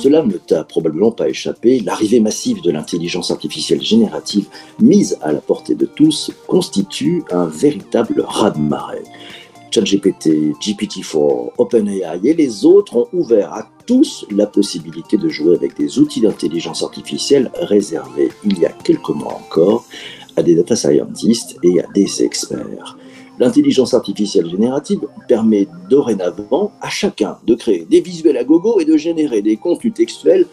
Cela ne t'a probablement pas échappé, l'arrivée massive de l'intelligence artificielle générative mise à la portée de tous constitue un véritable raz-de-marée. ChatGPT, GPT-4, OpenAI et les autres ont ouvert à tous la possibilité de jouer avec des outils d'intelligence artificielle réservés il y a quelques mois encore à des data scientists et à des experts. L'intelligence artificielle générative permet dorénavant à chacun de créer des visuels à gogo et de générer des contenus textuels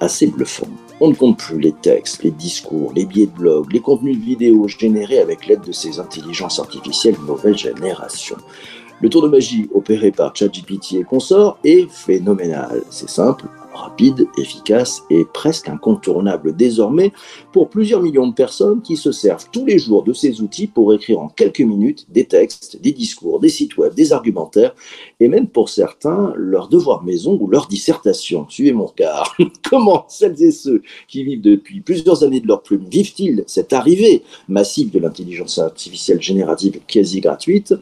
assez bluffants. On ne compte plus les textes, les discours, les billets de blog, les contenus de vidéos générés avec l'aide de ces intelligences artificielles nouvelle génération. Le tour de magie opéré par ChatGPT et consorts est phénoménal. C'est simple, rapide, efficace et presque incontournable désormais pour plusieurs millions de personnes qui se servent tous les jours de ces outils pour écrire en quelques minutes des textes, des discours, des sites web, des argumentaires et même pour certains leur devoir maison ou leur dissertation. Suivez mon regard. Comment celles et ceux qui vivent depuis plusieurs années de leur plume vivent-ils cette arrivée massive de l'intelligence artificielle générative quasi gratuite?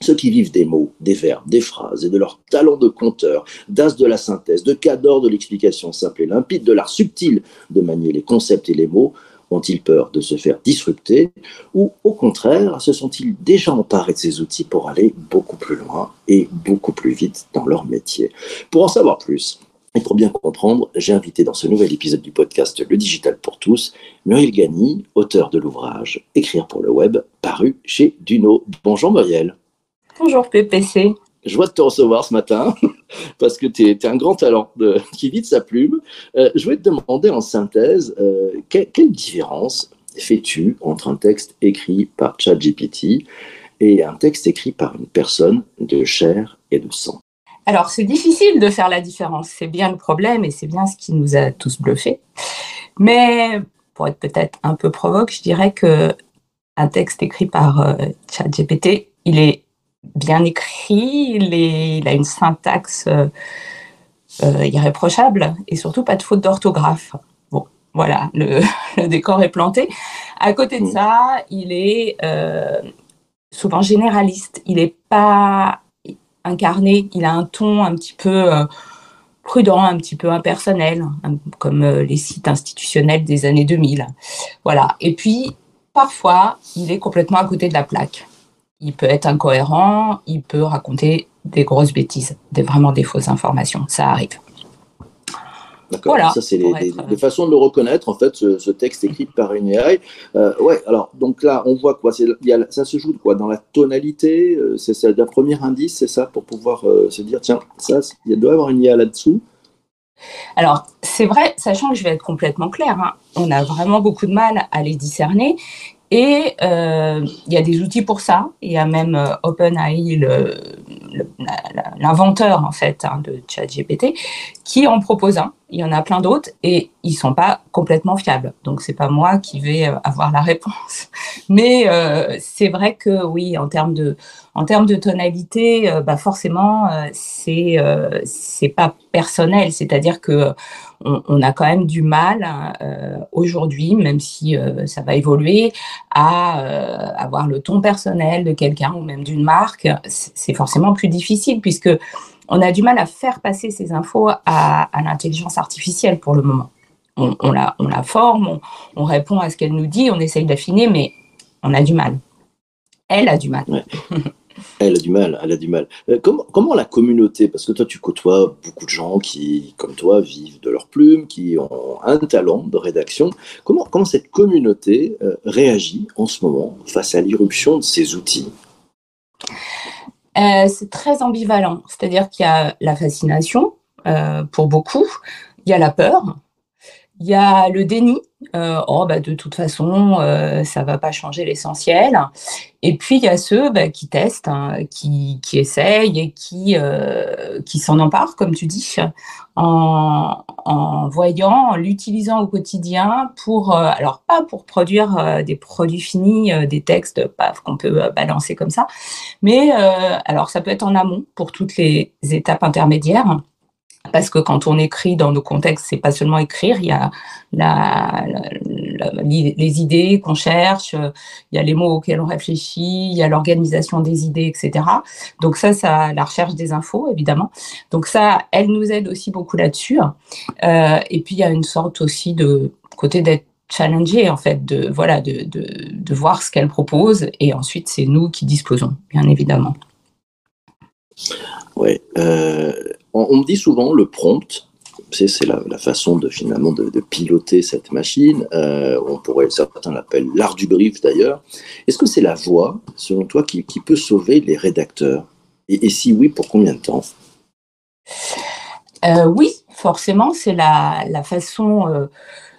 Ceux qui vivent des mots, des verbes, des phrases et de leur talent de conteur, d'as de la synthèse, de cador de l'explication simple et limpide, de l'art subtil de manier les concepts et les mots, ont-ils peur de se faire disrupter ou au contraire se sont-ils déjà emparés de ces outils pour aller beaucoup plus loin et beaucoup plus vite dans leur métier? Pour en savoir plus, et pour bien comprendre, j'ai invité dans ce nouvel épisode du podcast Le Digital pour tous, Muriel Gagny, auteur de l'ouvrage Écrire pour le web, paru chez Duno. Bonjour Muriel. Bonjour PPC. Je vois de te recevoir ce matin parce que tu es, un grand talent de, qui vide sa plume. Euh, je voulais te demander en synthèse, euh, quelle différence fais-tu entre un texte écrit par ChatGPT et un texte écrit par une personne de chair et de sang? Alors c'est difficile de faire la différence, c'est bien le problème et c'est bien ce qui nous a tous bluffés. Mais pour être peut-être un peu provoque, je dirais que un texte écrit par euh, ChatGPT, il est bien écrit, il, a une syntaxe euh, euh, irréprochable et surtout pas de faute d'orthographe. Bon, voilà, le, décor est planté. À côté de mm. ça, il est euh, souvent généraliste. Il n'est pas incarné. Il a un ton un petit peu prudent, un petit peu impersonnel, comme les sites institutionnels des années 2000. Voilà. Et puis, parfois, il est complètement à côté de la plaque il peut être incohérent, il peut raconter des grosses bêtises, des, vraiment des fausses informations. Ça arrive. D'accord. ça, c'est les, euh, façons de le reconnaître, en fait, ce, texte écrit par une AI. Euh, ouais, alors, donc là, on voit quoi? Ça se joue de quoi? Dans la tonalité euh, C'est un premier indice, c'est ça, pour pouvoir se dire, tiens, ça, il doit y avoir une IA là-dessous alors, c'est vrai, sachant que je vais être complètement claire, hein, on a vraiment beaucoup de mal à les discerner. Et euh, il y a des outils pour ça. Il y a même euh, OpenAI, l'inventeur en fait hein, de ChatGPT, qui en propose un. Il y en a plein d'autres et ils sont pas complètement fiables. Donc c'est pas moi qui vais euh, avoir la réponse. Mais c'est vrai que oui, en termes de en termes de tonalité, bah forcément c'est c'est pas personnel. C'est-à-dire que on, a quand même du mal euh, aujourd'hui, même si euh, ça va évoluer, à euh, avoir le ton personnel de quelqu'un ou même d'une marque. C'est forcément plus difficile puisque on a du mal à faire passer ces infos à, l'intelligence artificielle pour le moment. On, la, forme, on, répond à ce qu'elle nous dit, on essaye d'affiner, mais on a du mal. Elle a du mal. Elle a du mal, elle a du mal. Euh, comment, comment, la communauté, parce que toi tu côtoies beaucoup de gens qui, comme toi, vivent de leur plume, qui ont un talent de rédaction, comment, comment cette communauté euh, réagit en ce moment face à l'irruption de ces outils? Euh, C'est très ambivalent, c'est-à-dire qu'il y a la fascination pour beaucoup, il y a la peur, il y a le déni. Euh, oh, bah, de toute façon, euh, ça va pas changer l'essentiel. Et puis, il y a ceux bah, qui testent, hein, qui, qui, essayent et qui, euh, qui s'en emparent, comme tu dis, en, en voyant, en l'utilisant au quotidien pour, euh, alors pas pour produire euh, des produits finis, des textes paf, qu'on peut balancer comme ça, mais alors ça peut être en amont pour toutes les étapes intermédiaires parce que quand on écrit dans nos contextes, c'est pas seulement écrire, il y a les idées qu'on cherche, il y a les mots auxquels on réfléchit, il y a l'organisation des idées, etc. Donc ça, ça, la recherche des infos, évidemment. Donc ça, elle nous aide aussi beaucoup là-dessus. Euh, et puis il y a une sorte aussi de côté d'être challenger en fait de voilà de, de, voir ce qu'elle propose et ensuite c'est nous qui disposons bien évidemment ouais euh, on, me dit souvent le prompt c'est la, façon de finalement de, piloter cette machine euh, on pourrait certains l'appellent l'art du brief d'ailleurs. Est-ce que c'est la voix selon toi qui, peut sauver les rédacteurs? Et, si oui pour combien de temps? Euh, oui forcément c'est la, la façon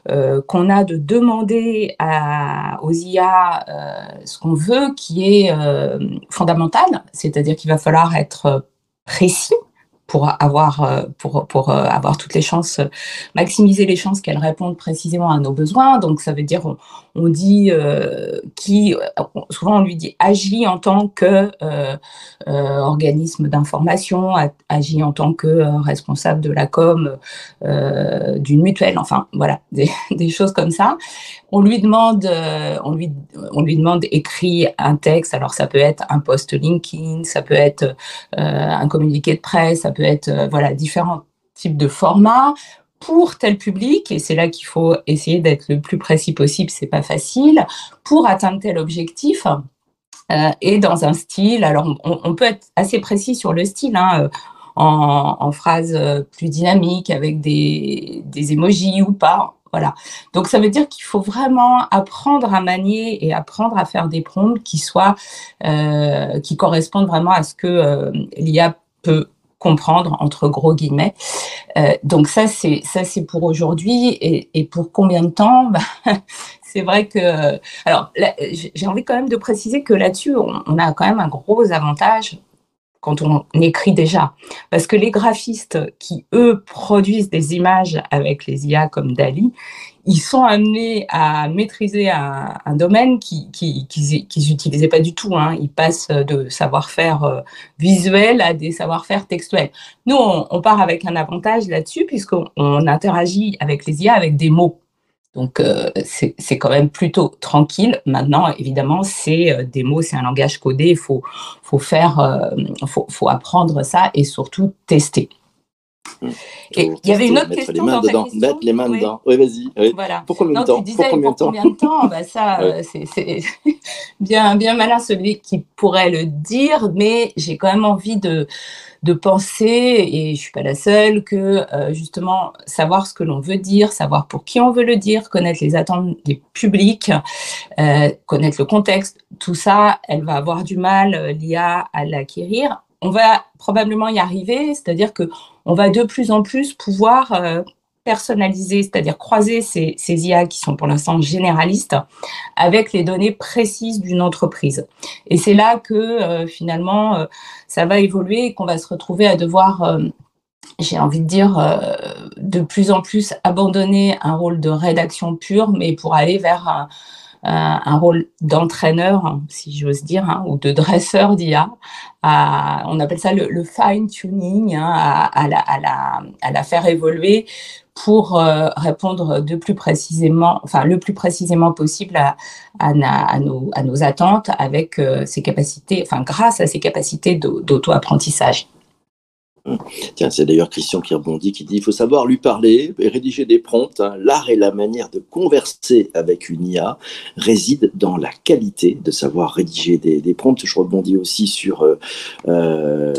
euh, qu'on a de demander à, aux IA ce qu'on veut qui est euh, fondamental, c'est-à-dire qu'il va falloir être précis pour avoir, euh, pour, pour euh, avoir toutes les chances, maximiser les chances qu'elles répondent précisément à nos besoins. Donc, ça veut dire, on dit euh, qui, souvent on lui dit agit en tant que euh, euh, organisme d'information, agit en tant que responsable de la com d'une mutuelle, enfin, voilà, des, des, choses comme ça. On lui demande, on lui, on lui demande écrit un texte. Alors, ça peut être un post LinkedIn, ça peut être un communiqué de presse, ça peut être euh, voilà différents types de formats pour tel public, et c'est là qu'il faut essayer d'être le plus précis possible, c'est pas facile, pour atteindre tel objectif, euh, et dans un style, alors on, peut être assez précis sur le style, hein, euh, en, en phrases euh, plus dynamiques, avec des, des emojis ou pas, voilà. Donc ça veut dire qu'il faut vraiment apprendre à manier et apprendre à faire des prompts qui soient, qui correspondent vraiment à ce que l'IA peut comprendre entre gros guillemets. Euh, donc ça c'est ça c'est pour aujourd'hui et, pour combien de temps? Bah, C'est vrai que alors j'ai envie quand même de préciser que là-dessus on, on, a quand même un gros avantage quand on écrit déjà. Parce que les graphistes qui, eux, produisent des images avec les IA comme Dali, ils sont amenés à maîtriser un, domaine qu'ils qui, qui, qui n'utilisaient pas du tout. Hein. Ils passent de savoir-faire euh, visuel à des savoir-faire textuels. Nous, on, part avec un avantage là-dessus, puisqu'on interagit avec les IA avec des mots. Donc, euh, c'est quand même plutôt tranquille. Maintenant, évidemment, c'est euh, des mots, c'est un langage codé. Il faut, faut apprendre ça et surtout tester. Mmh. Et il y avait une autre question les mains dans dedans, question. Mettre les mains oui. dedans. Oui, vas-y. Oui. Voilà. Pour combien de temps disais, pour combien, de temps bah, Ça, ouais. c'est bien, bien malin celui qui pourrait le dire, mais j'ai quand même envie de, de penser, et je suis pas la seule, que euh, justement savoir ce que l'on veut dire, savoir pour qui on veut le dire, connaître les attentes des publics, euh, connaître le contexte, tout ça, elle va avoir du mal, euh, l'IA, à l'acquérir. On va probablement y arriver, c'est-à-dire que on va de plus en plus pouvoir euh, personnaliser, c'est-à-dire croiser ces, IA qui sont pour l'instant généralistes avec les données précises d'une entreprise. Et c'est là que euh, finalement euh, ça va évoluer et qu'on va se retrouver à devoir, j'ai envie de dire, de plus en plus abandonner un rôle de rédaction pure, mais pour aller vers un, un, un rôle d'entraîneur, si j'ose dire, hein, ou de dresseur d'IA. on appelle ça le, fine-tuning, hein, à, la, faire évoluer pour euh, répondre de plus précisément, enfin le plus précisément possible à, nos, à nos, attentes avec euh, ses capacités, enfin grâce à ses capacités d'auto-apprentissage. Tiens, c'est d'ailleurs Christian qui rebondit, qui dit il faut savoir lui parler et rédiger des prompts. Hein. L'art et la manière de converser avec une IA résident dans la qualité de savoir rédiger des, des prompts. Je rebondis aussi sur euh, euh,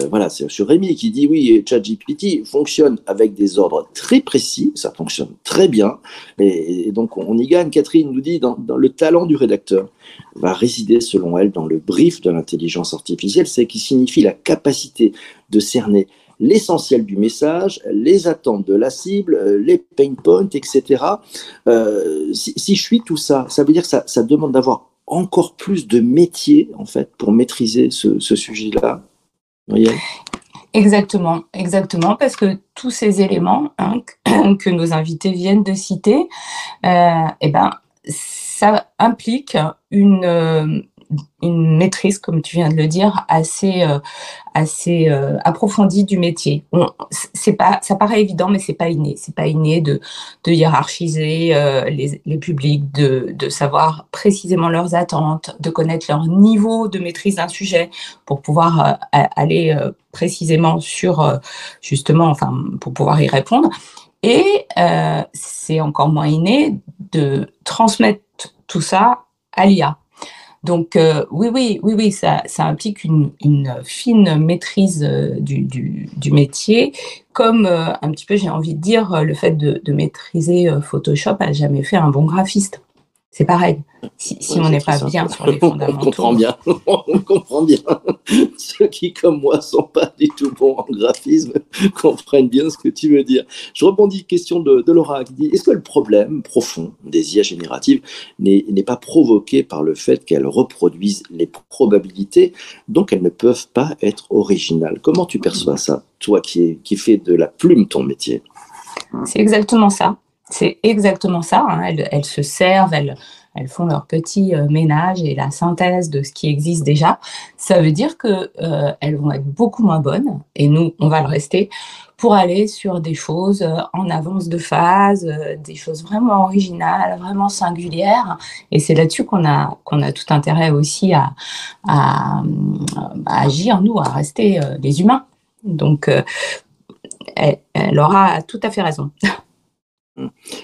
sur Rémi qui dit oui, ChatGPT fonctionne avec des ordres très précis, ça fonctionne très bien, et, donc on y gagne. Catherine nous dit le talent du rédacteur va résider selon elle dans le brief de l'intelligence artificielle, c'est qui signifie la capacité de cerner l'essentiel du message, les attentes de la cible, les pain points, etc. Euh, si, je suis tout ça, ça veut dire que ça, demande d'avoir encore plus de métier, en fait, pour maîtriser ce, ce sujet-là. Exactement, exactement, parce que tous ces éléments hein, que nos invités viennent de citer, euh, eh ben, ça implique une, une maîtrise, comme tu viens de le dire, assez, euh, assez euh, approfondie du métier. C'est pas, ça paraît évident, mais c'est pas inné. C'est pas inné de, hiérarchiser les, les, publics, de, de savoir précisément leurs attentes, de connaître leur niveau de maîtrise d'un sujet pour pouvoir aller précisément sur justement, enfin, pour pouvoir y répondre. Et c'est encore moins inné de transmettre tout ça à l'IA. Donc euh, oui, oui, oui, oui, ça, implique une, fine maîtrise euh, du, métier, comme euh, un petit peu, j'ai envie de dire, le fait de, de maîtriser Photoshop a jamais fait un bon graphiste c'est pareil. Si, on n'est pas bien sur les fondamentaux. On comprend bien. On comprend bien. Ceux qui, comme moi, sont pas du tout bons en graphisme comprennent bien ce que tu veux dire. Je rebondis question de, Laura qui dit est-ce que le problème profond des IA génératives n'est pas provoqué par le fait qu'elles reproduisent les probabilités, donc elles ne peuvent pas être originales? Comment tu perçois ça, toi qui, qui fais de la plume ton métier? C'est exactement ça. C'est exactement ça. Hein. Elles, se servent, elles, elles font leur petit euh, ménage et la synthèse de ce qui existe déjà. Ça veut dire qu'elles euh, vont être beaucoup moins bonnes, et nous, on va le rester, pour aller sur des choses euh, en avance de phase, des choses vraiment originales, vraiment singulières. Et c'est là-dessus qu'on a, qu'on a tout intérêt aussi à, à, agir, nous, à rester les humains. Donc, elle aura tout à fait raison.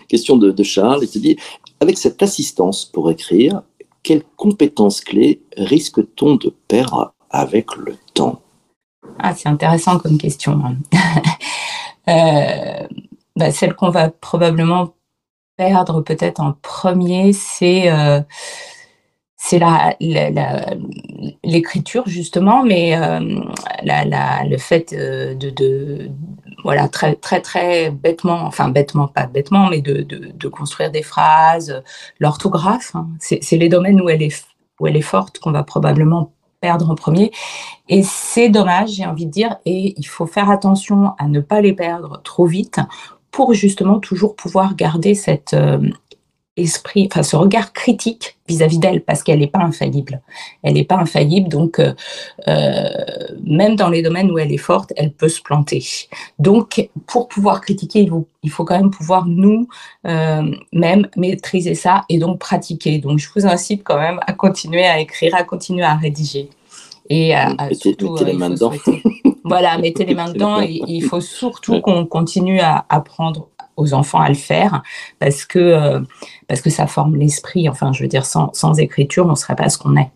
Question de, Charles, il te dit, avec cette assistance pour écrire, quelles compétences clés risque-t-on de perdre avec le temps? Ah, C'est intéressant comme question. Hein. Euh, bah, celle qu'on va probablement perdre peut-être en premier, c'est euh, l'écriture justement, mais euh, le fait de, voilà, très, très, très bêtement, enfin bêtement, pas bêtement, mais de, de, construire des phrases, l'orthographe, hein. c'est les domaines où elle est, où elle est forte qu'on va probablement perdre en premier. Et c'est dommage, j'ai envie de dire, et il faut faire attention à ne pas les perdre trop vite pour justement toujours pouvoir garder cette, euh, esprit, enfin ce regard critique vis-à-vis d'elle, parce qu'elle n'est pas infaillible. Elle n'est pas infaillible, donc euh, euh, même dans les domaines où elle est forte, elle peut se planter. Donc pour pouvoir critiquer, il faut, il faut quand même pouvoir nous euh, même maîtriser ça et donc pratiquer. Donc je vous incite quand même à continuer à écrire, à continuer à rédiger. Et à, surtout, mettez les mains dedans. voilà, mettez les mains dedans. Et, il faut surtout qu'on continue à apprendre aux enfants à le faire parce que, euh, parce que ça forme l'esprit. Enfin, je veux dire, sans, écriture, on ne serait pas ce qu'on est.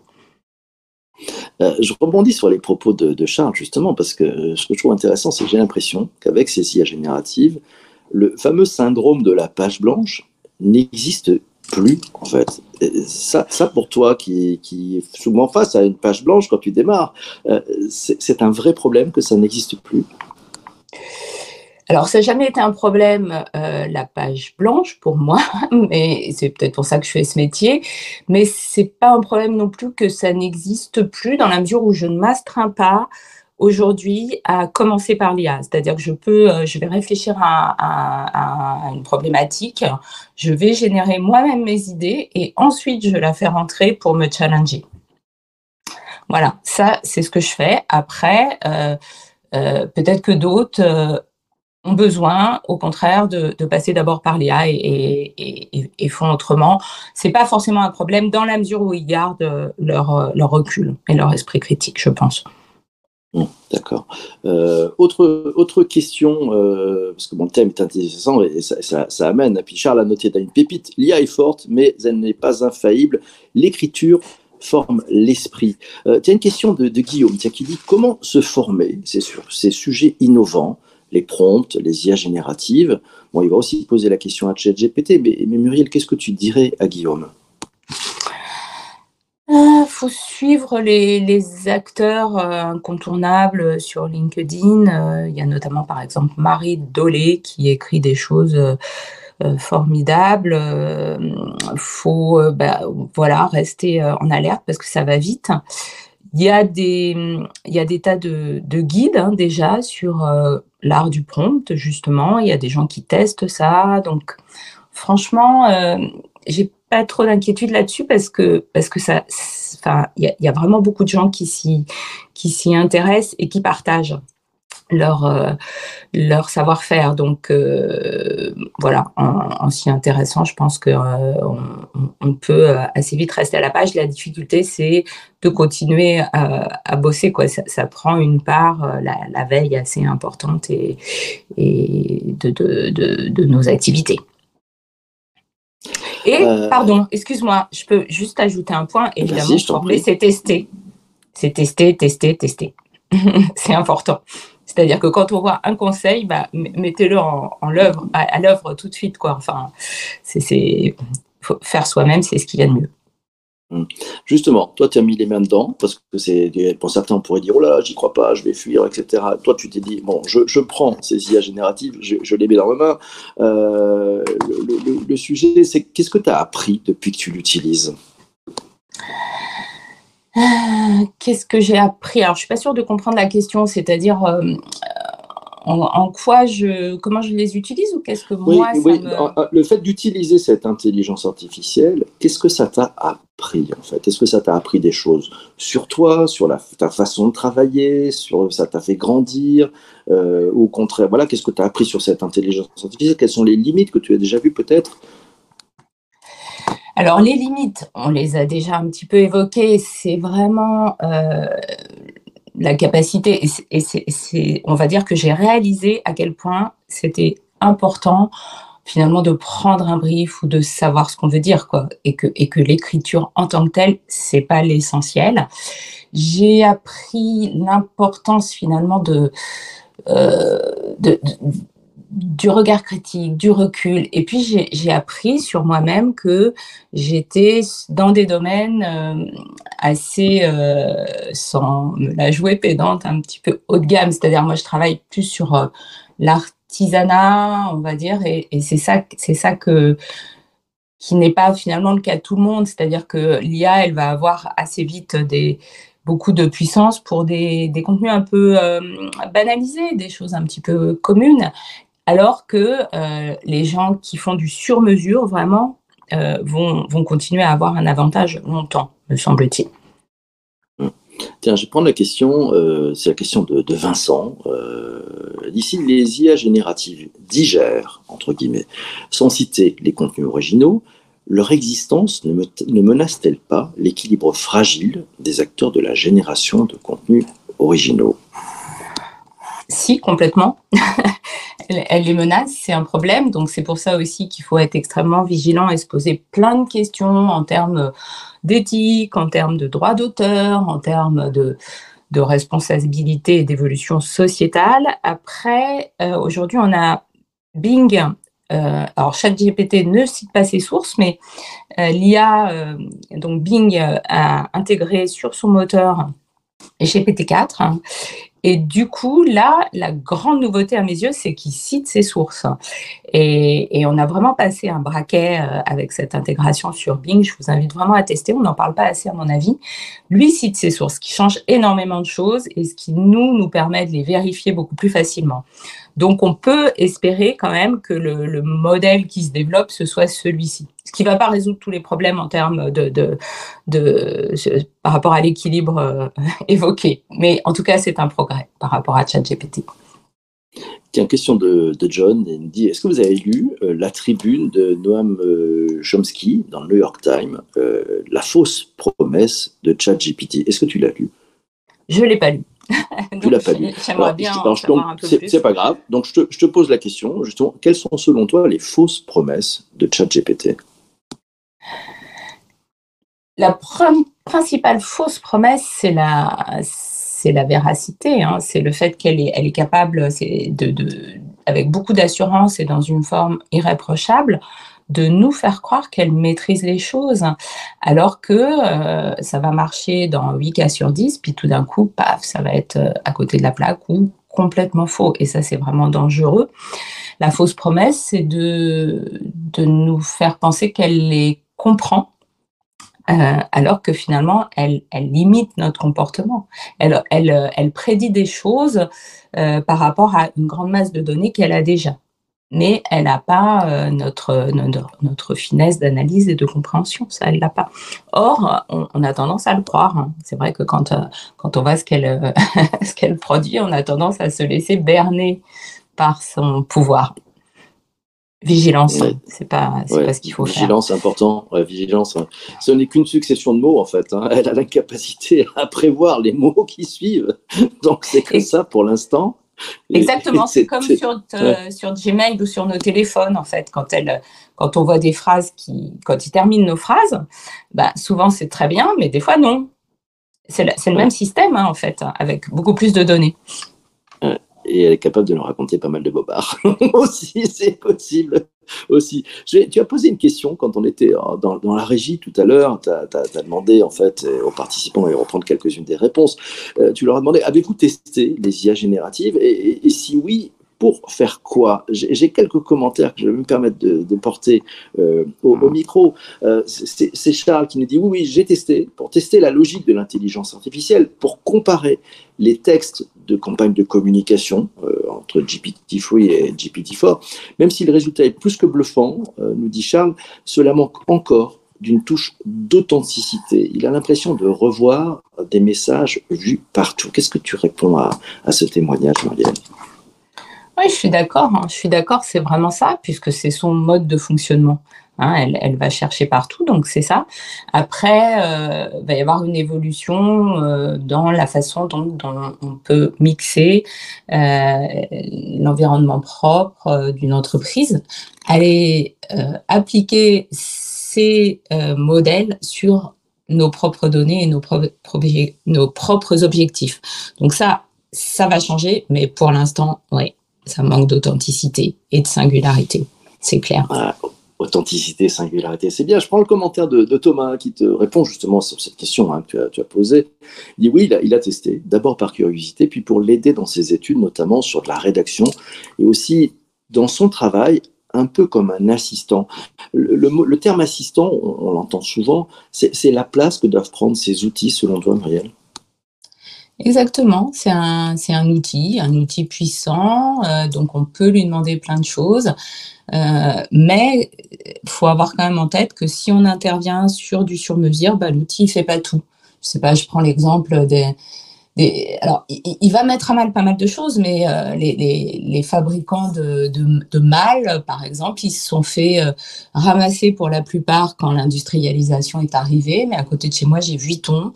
Euh, je rebondis sur les propos de, Charles, justement, parce que ce que je trouve intéressant, c'est que j'ai l'impression qu'avec ces IA génératives, le fameux syndrome de la page blanche n'existe plus, en fait. Ça, ça, pour toi, qui, qui est souvent face à une page blanche quand tu démarres, euh, c'est un vrai problème que ça n'existe plus? Alors, ça n'a jamais été un problème, euh, la page blanche pour moi, mais c'est peut-être pour ça que je fais ce métier. Mais c'est pas un problème non plus que ça n'existe plus dans la mesure où je ne m'astreins pas aujourd'hui à commencer par l'IA. C'est-à-dire que je peux, euh, je vais réfléchir à, une problématique, je vais générer moi-même mes idées et ensuite je la fais rentrer pour me challenger. Voilà, ça c'est ce que je fais. Après, euh, peut-être que d'autres ont besoin, au contraire, de, passer d'abord par l'IA et, font autrement. C'est pas forcément un problème dans la mesure où ils gardent leur, recul et leur esprit critique, je pense. D'accord. Euh, autre, autre question, euh, parce que mon thème est intéressant et ça, amène. Puis Charles a noté, tu une pépite, l'IA est forte, mais elle n'est pas infaillible. L'écriture forme l'esprit. Euh, tu as une question de, Guillaume qui dit comment se former? C'est sur ces sujets innovants les prompts, les IA génératives. Bon, il va aussi poser la question à ChatGPT, mais, mais Muriel, qu'est-ce que tu dirais à Guillaume? Il euh, faut suivre les, acteurs euh, incontournables sur LinkedIn. Euh, il y a notamment, par exemple, Marie Dolé qui écrit des choses formidables. Il faut bah, voilà, rester en alerte parce que ça va vite. Il y a des, tas de, guides hein, déjà sur l'art du prompt, justement. Il y a des gens qui testent ça. Donc, franchement, euh, j'ai pas trop d'inquiétude là-dessus parce que, ça, il y, a vraiment beaucoup de gens qui s'y intéressent et qui partagent leur, euh, leur savoir-faire. Donc euh, voilà, en, s'y intéressant, je pense qu'on euh, on peut assez vite rester à la page. La difficulté, c'est de continuer à, bosser. Quoi. Ça, prend une part, la, veille assez importante et, et de, de, de, de, nos activités. Et, pardon, excuse-moi, je peux juste ajouter un point. Évidemment, c'est tester. C'est tester, tester, tester. c'est important. C'est-à-dire que quand on voit un conseil, bah, mettez-le en, l'œuvre, à, l'œuvre tout de suite. Quoi. Enfin, c'est, faire soi-même, c'est ce qui vient de mieux. Hum. Justement, toi, tu as mis les mains dedans, parce que c'est pour certains, on pourrait dire, oh là, j'y crois pas, je vais fuir, etc. Toi, tu t'es dit, bon, je, prends ces IA génératives, je, les mets dans ma main. Euh, le, sujet, c'est qu'est-ce que tu as appris depuis que tu l'utilises? Qu'est-ce que j'ai appris? Alors, je suis pas sûre de comprendre la question, c'est-à-dire euh, en, quoi je, comment je les utilise ou qu'est-ce que moi oui, Le fait d'utiliser cette intelligence artificielle, qu'est-ce que ça t'a appris en fait? Est-ce que ça t'a appris des choses sur toi, sur la, ta façon de travailler, sur ça t'a fait grandir euh, Au contraire, voilà, qu'est-ce que tu as appris sur cette intelligence artificielle? Quelles sont les limites que tu as déjà vues peut-être? Alors les limites, on les a déjà un petit peu évoquées, c'est vraiment euh, la capacité, et c'est, on va dire que j'ai réalisé à quel point c'était important finalement de prendre un brief ou de savoir ce qu'on veut dire quoi et que et que l'écriture en tant que telle c'est pas l'essentiel. J'ai appris l'importance finalement de, euh, de du regard critique, du recul. Et puis j'ai appris sur moi-même que j'étais dans des domaines euh, assez, euh, sans me la jouer pédante, un petit peu haut de gamme. C'est-à-dire moi je travaille plus sur euh, l'artisanat, on va dire, et, c'est ça, c'est ça que qui n'est pas finalement le cas de tout le monde. C'est-à-dire que l'IA, elle va avoir assez vite beaucoup de puissance pour des contenus un peu banalisés, des choses un petit peu communes alors que euh, les gens qui font du sur-mesure, vraiment, euh, vont, vont continuer à avoir un avantage longtemps, me semble-t-il. Tiens, je vais prendre la question, euh, c'est la question de, Vincent. D'ici, les IA génératives digèrent, entre guillemets, sans citer les contenus originaux, leur existence ne, ne menace-t-elle pas l'équilibre fragile des acteurs de la génération de contenus originaux? Si, complètement. elle, les menace, c'est un problème. Donc c'est pour ça aussi qu'il faut être extrêmement vigilant et se poser plein de questions en termes d'éthique, en termes de droit d'auteur, en termes de, de responsabilité et d'évolution sociétale. Après, euh, aujourd'hui, on a Bing. Euh, alors, ChatGPT ne cite pas ses sources, mais euh, l'IA, donc Bing, a intégré sur son moteur GPT-4 et du coup, là, la grande nouveauté à mes yeux, c'est qu'il cite ses sources. Et, on a vraiment passé un braquet euh, avec cette intégration sur Bing. Je vous invite vraiment à tester. On n'en parle pas assez, à mon avis. Lui cite ses sources, ce qui change énormément de choses et ce qui nous, nous permet de les vérifier beaucoup plus facilement. Donc, on peut espérer quand même que le, modèle qui se développe, ce soit celui-ci. Ce qui ne va pas résoudre tous les problèmes en termes de, de, de par rapport à l'équilibre euh, évoqué. Mais en tout cas, c'est un progrès par rapport à ChatGPT. Tiens, question de, John. Il dit Est-ce que vous avez lu euh, la tribune de Noam euh, Chomsky dans le New York Times, La fausse promesse de ChatGPT? Est-ce que tu l'as lu? Je ne l'ai pas lu. tu l'as pas lu. J'aimerais bien C'est pas grave. Donc, je te, je te, pose la question, justement, quelles sont selon toi les fausses promesses de ChatGPT? La principale fausse promesse, c'est la, c'est la véracité. Hein. C'est le fait qu'elle est, elle est capable, de, de, avec beaucoup d'assurance et dans une forme irréprochable, de nous faire croire qu'elle maîtrise les choses, alors que euh, ça va marcher dans 8 cas sur 10, puis tout d'un coup, paf, ça va être euh, à côté de la plaque ou complètement faux. Et ça, c'est vraiment dangereux. La fausse promesse, c'est de, de nous faire penser qu'elle les comprend. Euh, alors que finalement, elle, limite notre comportement. Elle, elle, elle prédit des choses par rapport à une grande masse de données qu'elle a déjà. mais elle n'a pas euh, notre, notre, finesse d'analyse et de compréhension. Ça, elle l'a pas. Or, on, a tendance à le croire. Hein. C'est vrai que quand, euh, quand on voit ce qu'elle euh, ce qu'elle produit, on a tendance à se laisser berner par son pouvoir. Vigilance, c'est pas, pas ce qu'il faut vigilance, faire. important. vigilance, ce n'est qu'une succession de mots en fait. Hein. Elle a la capacité à prévoir les mots qui suivent. Donc c'est comme ça pour l'instant. Exactement, c'est comme sur, euh, sur Gmail ou sur nos téléphones, en fait, quand, elle, quand on voit des phrases qui, quand ils terminent nos phrases, bah, souvent c'est très bien, mais des fois non. C'est le, même système, hein, en fait, avec beaucoup plus de données et elle est capable de nous raconter pas mal de bobards. Aussi, c'est possible. Aussi. tu as posé une question quand on était dans, dans la régie tout à l'heure, tu as, demandé en fait aux participants, et reprendre quelques-unes des réponses, euh, tu leur as demandé, avez-vous testé les IA génératives? Et, si oui, pour faire quoi? J'ai quelques commentaires que je vais me permettre de, porter euh, au, mmh. micro. Euh, c'est Charles qui nous dit oui, oui, j'ai testé. Pour tester la logique de l'intelligence artificielle, pour comparer les textes de campagne de communication euh, entre GPT-3 et GPT-4. Même si le résultat est plus que bluffant, nous dit Charles, cela manque encore d'une touche d'authenticité. Il a l'impression de revoir des messages vus partout. Qu'est-ce que tu réponds à, à ce témoignage, Marielle? Oui, je suis d'accord. Hein. Je suis d'accord, c'est vraiment ça, puisque c'est son mode de fonctionnement. Hein. elle, va chercher partout, donc c'est ça. Après, euh, il va y avoir une évolution euh, dans la façon dont, on peut mixer euh, l'environnement propre euh, d'une entreprise, aller euh, appliquer ces modèles sur nos propres données et nos, nos propres objectifs. Donc ça, ça va changer, mais pour l'instant, oui, ça manque d'authenticité et de singularité, c'est clair. Authenticité, singularité, c'est bien. Je prends le commentaire de, Thomas qui te répond justement sur cette question hein, que tu as, posée. Il dit oui, il a, testé, d'abord par curiosité, puis pour l'aider dans ses études, notamment sur de la rédaction, et aussi dans son travail un peu comme un assistant. Le, terme assistant, on, l'entend souvent, c'est la place que doivent prendre ces outils selon toi, Marielle Exactement, c'est un, c'est un outil, un outil puissant, euh, donc on peut lui demander plein de choses, euh, mais il faut avoir quand même en tête que si on intervient sur du sur-mesure, bah, l'outil ne fait pas tout. Je sais pas, je prends l'exemple des, alors il, va mettre à mal pas mal de choses, mais euh, les, les, les, fabricants de, de, de mâles, par exemple, ils se sont fait ramasser pour la plupart quand l'industrialisation est arrivée, mais à côté de chez moi, j'ai Vuitton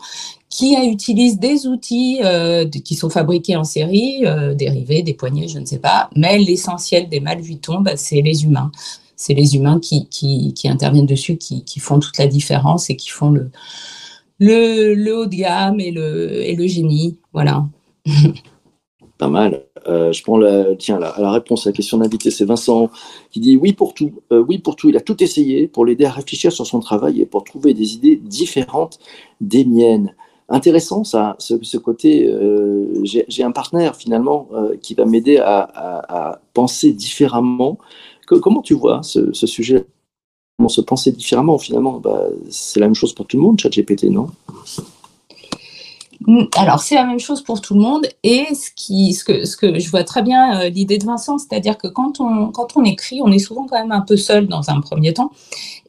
qui utilise des outils euh, qui sont fabriqués en série, euh, dérivés, des poignées, je ne sais pas, mais l'essentiel des mâles Vuitton, bah, c'est les humains. C'est les humains qui, qui, qui interviennent dessus, qui, qui, font toute la différence et qui font le, le, haut de gamme et le, et le génie. Voilà. Pas mal. Euh, je prends la, tiens, la, la réponse à la question d'invité, c'est Vincent qui dit oui pour tout. Euh, oui pour tout. Il a tout essayé pour l'aider à réfléchir sur son travail et pour trouver des idées différentes des miennes intéressant ça, ce, côté. Euh, j'ai un partenaire finalement qui va m'aider à, penser différemment. comment tu vois ce, sujet? Se penser différemment finalement bah, C'est la même chose pour tout le monde, ChatGPT, non? Mm, alors, c'est la même chose pour tout le monde. Et ce, que, je vois très bien euh, l'idée de Vincent, c'est-à-dire que quand on, quand on écrit, on est souvent quand même un peu seul dans un premier temps,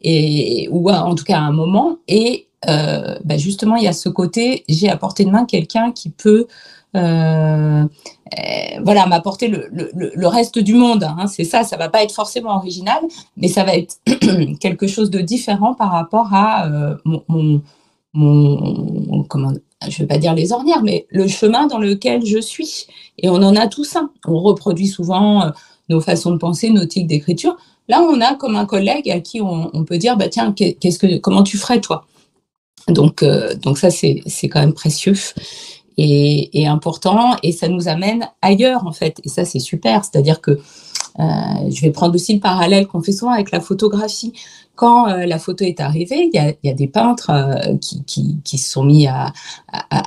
et, ou en tout cas à un moment. Et euh, bah, justement, il y a ce côté, j'ai à portée de main quelqu'un qui peut euh, euh, voilà, m'apporter le, le, le, reste du monde. Hein. C'est ça, ça va pas être forcément original, mais ça va être quelque chose de différent par rapport à euh, mon, mon, comment, je vais pas dire les ornières, mais le chemin dans lequel je suis. Et on en a tous un. On reproduit souvent euh, nos façons de penser, nos tics d'écriture. Là, on a comme un collègue à qui on, peut dire, bah tiens, qu'est-ce que, comment tu ferais toi? Donc, euh, donc ça, c'est quand même précieux et, important. Et ça nous amène ailleurs, en fait. Et ça, c'est super. C'est-à-dire que euh, je vais prendre aussi le parallèle qu'on fait souvent avec la photographie. Quand euh, la photo est arrivée, il y a, des peintres euh, qui, se sont mis à,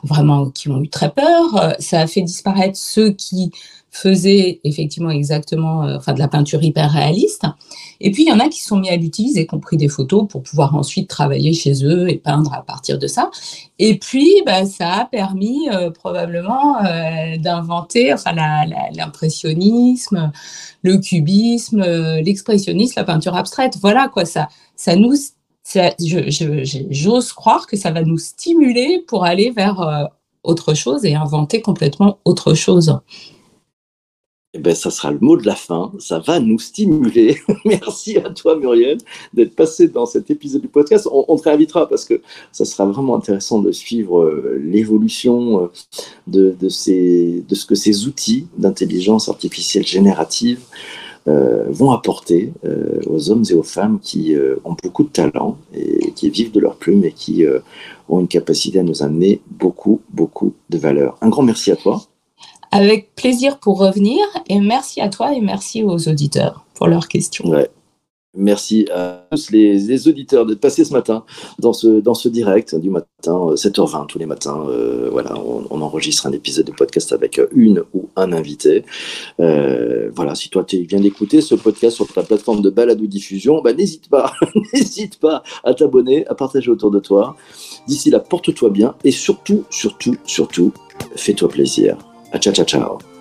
vraiment, qui ont eu très peur. ça a fait disparaître ceux qui faisaient effectivement exactement euh, enfin, de la peinture hyper réaliste. Et puis, il y en a qui sont mis à l'utiliser, qui ont pris des photos pour pouvoir ensuite travailler chez eux et peindre à partir de ça. Et puis, bah, ça a permis euh, probablement euh, d'inventer enfin, l'impressionnisme, le cubisme, l'expressionnisme, la peinture abstraite. Voilà quoi, ça, ça nous j'ose croire que ça va nous stimuler pour aller vers autre chose et inventer complètement autre chose. Eh ben, ça sera le mot de la fin. Ça va nous stimuler. Merci à toi, Muriel, d'être passé dans cet épisode du podcast. On, te réinvitera parce que ça sera vraiment intéressant de suivre euh, l'évolution euh, de, ce que ces outils d'intelligence artificielle générative euh, vont apporter aux hommes et aux femmes qui ont beaucoup de talent et qui vivent de leur plume et qui ont une capacité à nous amener beaucoup, beaucoup de valeur. Un grand merci à toi. Avec plaisir pour revenir et merci à toi et merci aux auditeurs pour leurs questions. Merci à tous les, auditeurs d'être passés ce matin dans ce, dans ce direct du matin, 7h20 euh, tous les matins. Euh, voilà, on, enregistre un épisode de podcast avec une ou un invité. Euh, voilà, si toi tu viens d'écouter ce podcast sur ta plateforme de balado diffusion, bah, n'hésite pas, n'hésite pas à t'abonner, à partager autour de toi. D'ici là, porte-toi bien et surtout, surtout, surtout, fais-toi plaisir. Ciao, ciao, ciao.